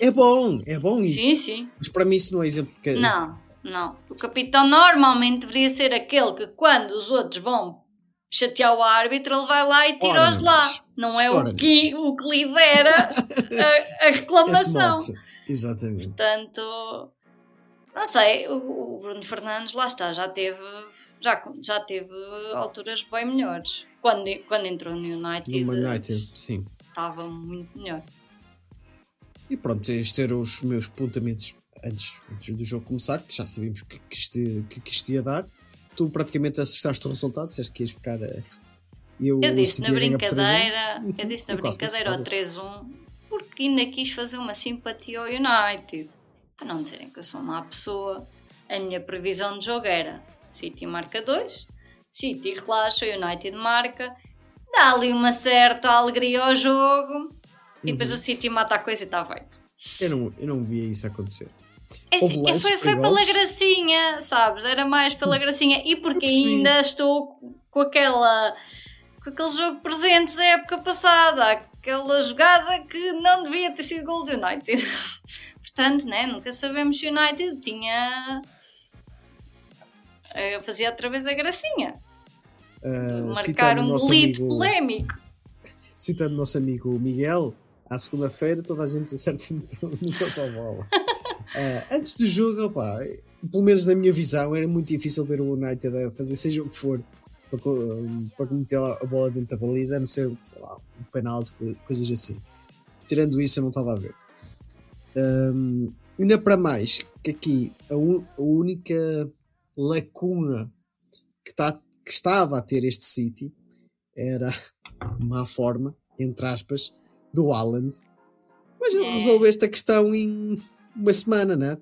É bom, é bom isso. Sim, sim. Mas para mim isso não é exemplo de que- Não, não. O capitão normalmente deveria ser aquele que quando os outros vão chatear o árbitro, ele vai lá e tira-os de lá. Não é o que, o que lidera a, a [LAUGHS] reclamação. Exatamente. Portanto, não sei, o, o Bruno Fernandes lá está, já teve, já, já teve alturas bem melhores. Quando, quando entrou no United, No United, sim. estava muito melhor. E pronto, estes eram os meus apontamentos antes, antes do jogo começar, que já sabíamos que, que, isto, que, que isto ia dar. Tu praticamente assustaste o resultado, disseste que ias ficar. eh, Eu, Eu disse na City ia ganhar por 3-1. brincadeira, eu [LAUGHS] disse na Eu brincadeira ao classificava. 3-1, porque ainda quis fazer uma simpatia ao United. Para não dizerem que eu sou má pessoa, a minha previsão de jogo era City marca 2, City relaxa, United marca, dá ali uma certa alegria ao jogo e Uhum. depois o City mata a coisa e está feito. Eu não, eu não via isso acontecer. É assim, lances foi, foi pela gracinha, sabes? Era mais pela gracinha. E porque ainda estou com aquela. com aquele jogo presente da época passada, aquela jogada que não devia ter sido gol do United. [LAUGHS] Portanto, né, nunca sabemos se o United tinha. eh, fazia outra vez a gracinha. Uh, Marcar um golito amigo- polémico. Citando o nosso amigo Miguel, à segunda-feira toda a gente acerta no, no totobola. Uh, antes do jogo, opá, pelo menos na minha visão, era muito difícil ver o United a fazer seja o que for para, para meter a bola dentro da baliza, a não ser, sei lá, um penalti, co- coisas assim. Tirando isso, eu não estava a ver. Um, ainda para mais, que aqui a, un- a única lacuna que, tá, que estava a ter este City era má forma, entre aspas, do Haaland. Mas ele É. resolveu esta questão em uma semana, né?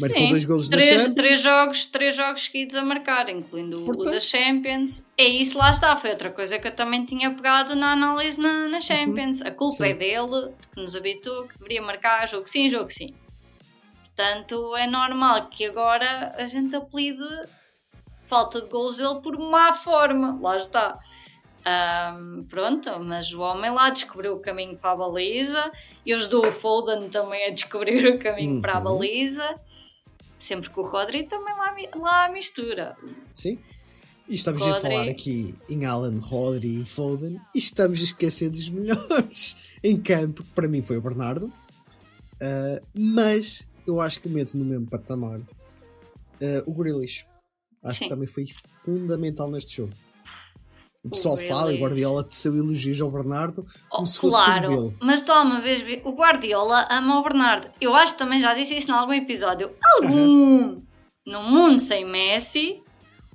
Marcou Sim, dois golos na três, Champions. três jogos, três jogos seguidos a marcar, incluindo o Portanto- da Champions. É isso, lá está. Foi outra coisa que eu também tinha pegado na análise na, na Champions. A culpa Uhum. Sim. é dele, que nos habitou, que deveria marcar jogo sim, jogo sim. Portanto, é normal que agora a gente apelide falta de golos dele por má forma. Lá está. Ahm, pronto, mas o homem lá descobriu o caminho para a baliza e ajudou o Foden também a descobrir o caminho para a Uhum. baliza. Sempre que o Rodri também lá, lá mistura. Sim. E estamos a Rodri. falar aqui em Alan, Rodri e Foden e estamos a esquecer dos melhores [LAUGHS] em campo, que para mim foi o Bernardo. Ah, mas eu acho que meto no mesmo patamar ah, o Grealish. Acho Sim. que também foi fundamental neste jogo. O pessoal Grealish. fala e Guardiola teceu elogios ao Bernardo como Oh, se fosse claro, dele. mas toma, vez, vez, o Guardiola ama o Bernardo. Eu acho que também já disse isso em algum episódio. Algum! No mundo sem Messi,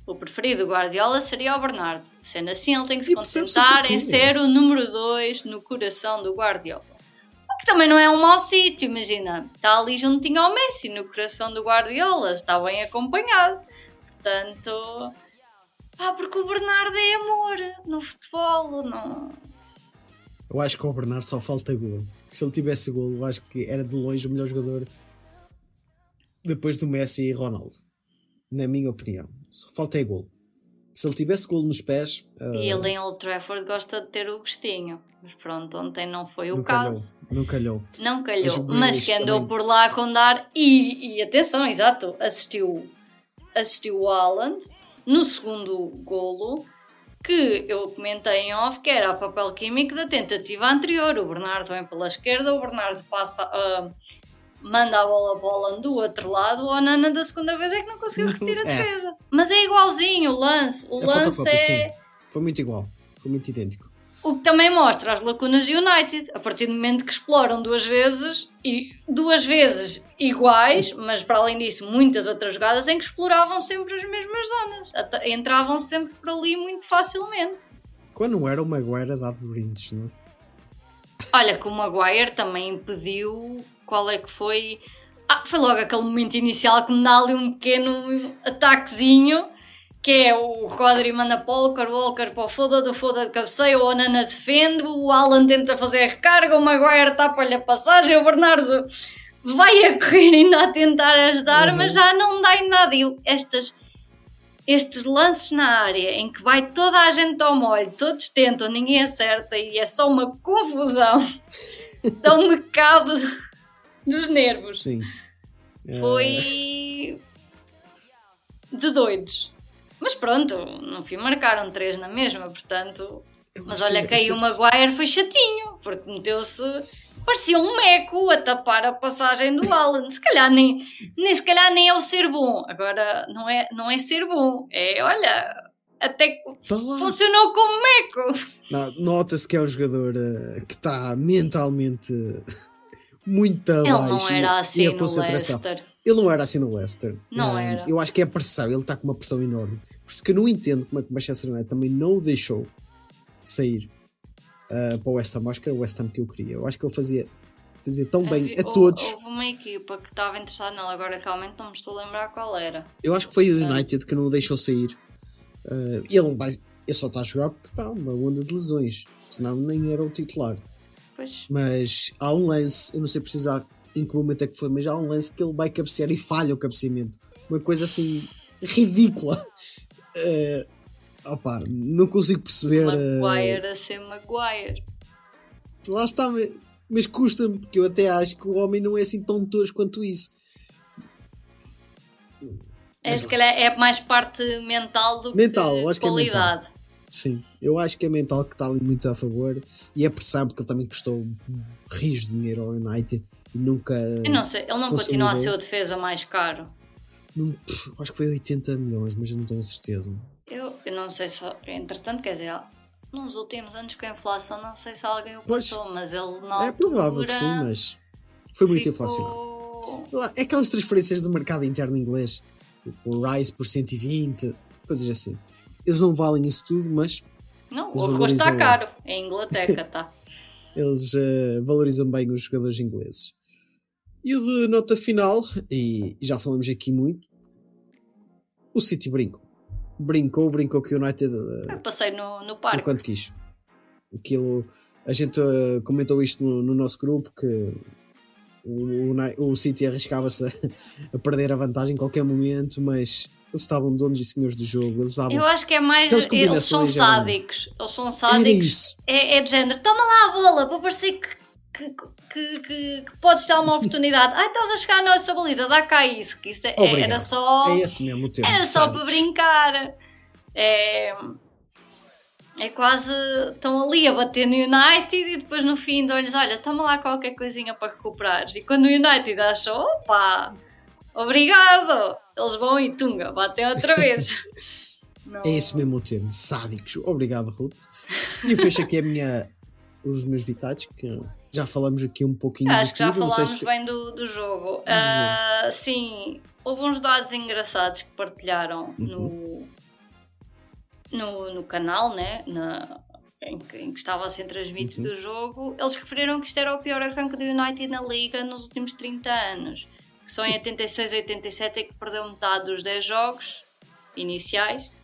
o preferido do Guardiola seria o Bernardo. Sendo assim, ele tem que se E concentrar em ser o número 2 no coração do Guardiola. O que também não é um mau sítio, imagina. Está ali juntinho ao Messi, no coração do Guardiola. Está bem acompanhado. Portanto... Ah, porque o Bernardo é amor no futebol, não... Eu acho que ao Bernardo só falta gol. Se ele tivesse gol, eu acho que era de longe o melhor jogador depois do Messi e Ronaldo. Na minha opinião. Só falta é gol. Se ele tivesse gol nos pés, ah, E ele em Old Trafford gosta de ter o gostinho. Mas pronto, ontem não foi o não calhou. caso. Não calhou. Não calhou. o Mas, que andou também. por lá a rondar. E, e atenção, exato, assistiu, assistiu o Haaland no segundo golo. Que eu comentei em off que era o papel químico da tentativa anterior. O Bernardo vem pela esquerda, o Bernardo passa, ah, manda a bola Haaland do outro lado. O Onana da segunda vez é que não conseguiu [LAUGHS] repetir a É. defesa. Mas é igualzinho o lance. O É lance é. sim. Foi muito igual. Foi muito idêntico. O que também mostra as lacunas do United, a partir do momento que exploram duas vezes e duas vezes iguais, mas para além disso, muitas outras jogadas em que exploravam sempre as mesmas zonas, entravam sempre por ali muito facilmente. Quando era o Maguire a dar brindes, não é? Olha, que o Maguire também impediu. Qual é que foi? Ah, foi logo aquele momento inicial que me dá ali um pequeno ataquezinho. Que é o Rodri manda para o Walker, Walker para o Foda, do Foda de cabeceio, o Onana defende, o Alan tenta fazer a recarga, o Maguire tapa-lhe a passagem, o Bernardo vai a correr ainda a tentar ajudar, Uhum. mas já não dá em nada. E estas, estes lances na área em que vai toda a gente ao molho, todos tentam, ninguém acerta e é só uma confusão, [LAUGHS] dão-me cabo dos nervos. Sim. Foi de doidos. Mas pronto, no fim marcaram três na mesma, portanto. Mas olha que aí o Maguire foi chatinho, porque meteu-se. Parecia um meco a tapar a passagem do Alan. Se calhar nem, nem, se calhar nem é o ser bom. Agora, não é, não é ser bom. É, olha, até que funcionou como meco. Não, Nota-se que é um jogador eh, que está mentalmente [LAUGHS] muito Ele abaixo. não e- era e assim a no concentração. Leicester. Ele não era assim no Leicester. Não Eh, era. Eu acho que é a pressão. Ele está com uma pressão enorme. Por isso que eu não entendo como é que o Manchester United também não o deixou sair eh, para o West Ham. Acho que era o West Ham que eu queria. Eu acho que ele fazia, fazia tão bem Havia- a houve- todos. Houve uma equipa que estava interessada nele, agora realmente não me estou a lembrar qual era. Eu acho que foi o United que não o deixou sair. Eh, ele, ele só está a jogar porque está uma onda de lesões. Senão nem era o titular. Pois. Mas há um lance, eu não sei precisar em que momento é que foi, mas há um lance que ele vai cabecear e falha o cabeceamento. Uma coisa assim ridícula. [LAUGHS] Eh, opa, não consigo perceber. eh, Maguire a ser Maguire. lá está, mas, custa-me, porque eu até acho que o homem não é assim tão tosco quanto isso. É, Mas se calhar é mais parte mental do Mental, que acho que é qualidade. Sim, eu acho que é mental que está ali muito a favor e é pressão porque ele também custou de dinheiro ao United nunca. eu não sei, ele não continua a ser o defesa mais caro. Não- pff, acho que foi 80 milhões, mas eu não tenho a certeza. Eu, eu não sei se. Entretanto, quer dizer, nos últimos anos com a inflação, não sei se alguém o passou, mas ele na É provável que sim, mas foi muito ficou- inflacionado. É aquelas transferências do mercado interno inglês, tipo o Rice por 120, coisas assim. Eles não valem isso tudo, mas Não, o arroz está caro. É em Inglaterra, tá? Eles eh, valorizam bem os jogadores ingleses. E o de nota final, e já falamos aqui muito, o City brincou. Brincou, brincou que o United Eu passei no, no parque. enquanto quis. Aquilo, a gente eh, comentou isto no, no nosso grupo que o, o, City arriscava-se a, a perder a vantagem em qualquer momento, mas eles estavam donos e senhores do jogo, eles davam. Eu acho que é mais. Eles são eram- sádicos. Eles são sádicos. É, é de género, toma lá a bola para parecer que, que, que, que, que podes ter uma [LAUGHS] oportunidade. Ai, estás a chegar à nossa baliza, dá cá isso. Que isso é- era só. É esse mesmo o termo. Era só para brincar. É, é quase. Estão ali a bater no United e depois no fim dão-lhes: olha, toma lá qualquer coisinha para recuperares. E quando o United acha: opa, obrigado, eles vão e tunga, batem outra vez. [LAUGHS] Não- É esse mesmo o termo, sádicos. Obrigado, Ruth. E eu fecho aqui a minha, os meus ditados, que já falamos aqui um pouquinho Acho de que já tudo, falámos se- bem do, do jogo. Ah, sim, houve uns dados engraçados que partilharam Uhum. no, no, no canal, né? Na, em, que, em que estava a ser transmitido Uhum. o jogo. Eles referiram que isto era o pior arranque do United na Liga nos últimos 30 anos. Que só em 86 e 87 é que perdeu metade dos 10 jogos iniciais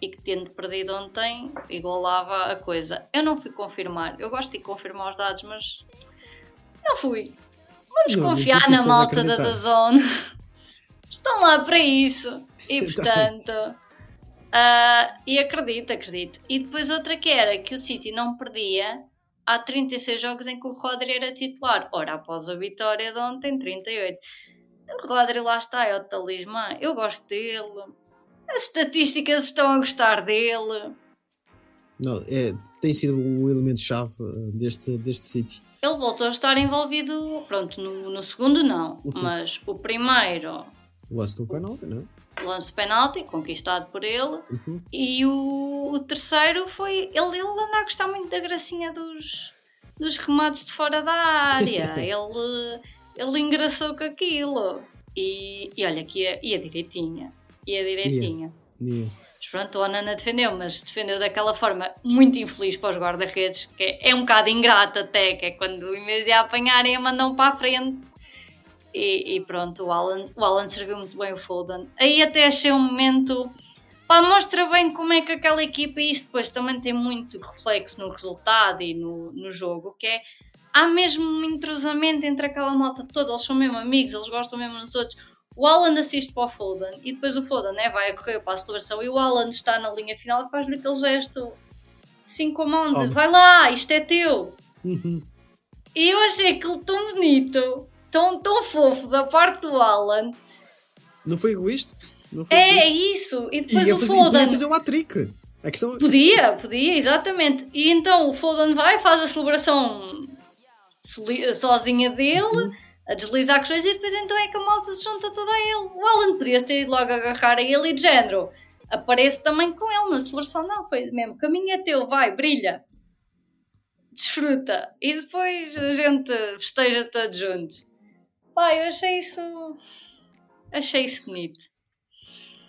e que tendo perdido ontem igualava a coisa. Eu não fui confirmar, eu gosto de confirmar os dados, mas não fui. Vamos Não, confiar na malta da. Dazone. [LAUGHS] Estão lá para isso. E portanto. Ah, e acredito, acredito. E depois outra que era que o City não perdia há 36 jogos em que o Rodri era titular. Ora, após a vitória de ontem, 38. O Rodri lá está, é o talismã. Eu gosto dele. As estatísticas estão a gostar dele. Não, é, tem sido um elemento-chave eh, deste, deste City. Ele voltou a estar envolvido, pronto, no, no segundo não, Uhum. mas o primeiro O lance do penalti, não é? Lance de penalti, conquistado por ele. Uhum. E o, o terceiro foi. Ele, ele anda a gostar muito da gracinha dos, dos remates de fora da área. [LAUGHS] ele, ele engraçou com aquilo. E, e olha, que ia, ia direitinha. Ia direitinha. Yeah. Mas pronto, o Onana defendeu, mas defendeu daquela forma muito infeliz para os guarda-redes, que é, é um bocado ingrato até, que é quando em vez de a apanharem a mandam para a frente. E, e pronto, o Alan, o Alan serviu muito bem o Foden. Aí até achei um momento. Pá, mostra bem como é que aquela equipa, e isso depois também tem muito reflexo no resultado e no, no jogo, que é. Há mesmo um entrosamento entre aquela malta toda, eles são mesmo amigos, eles gostam mesmo dos outros. O Alan assiste para o Foden e depois o Foden né, vai a correr para a celebração e o Alan está na linha final e faz-lhe aquele gesto assim com a mão de Óbvio. vai lá, isto é teu. Uhum. E eu achei aquilo tão bonito, tão, tão fofo da parte do Alan. Não foi egoísta? Não foi É egoísta. isso. E E depois ia o fazer, podia Foden. fazer o hat-trick. A questão Podia, podia, exatamente. E então o Foden vai, faz a celebração sozinha dele, a deslizar com as coisas, e depois então é que a malta se junta toda a ele. O Alan podia ter ido logo agarrar a ele e de género. Aparece também com ele na celebração. Não, foi mesmo. Caminho é teu, vai, brilha. Desfruta. E depois a gente festeja todos juntos. Pá, eu achei isso. Achei isso bonito.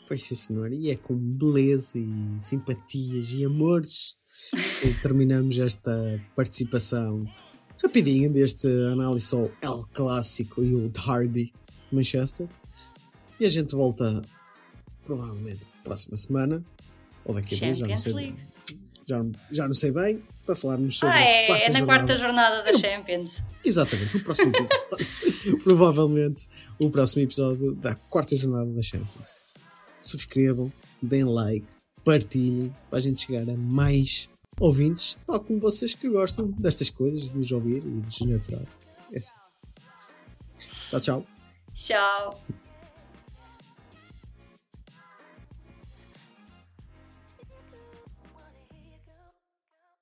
Foi sim, senhor. E é com beleza e simpatias e amores que [LAUGHS] terminamos esta participação rapidinha deste análise ao El Clássico e o Derby de Manchester. E a gente volta provavelmente próxima semana ou daqui a dois, já não sei. League. Já, já não sei bem, para falarmos sobre Ah, a é, quarta é na jornada. quarta jornada da Champions. Exatamente, no próximo episódio. [LAUGHS] [LAUGHS] Provavelmente o próximo episódio da quarta jornada da Champions. Subscrevam, deem like, partilhem para a gente chegar a mais ouvintes, tal como vocês que gostam destas coisas, de nos ouvir e de nos natural. É assim. Tchau, tchau. Tchau.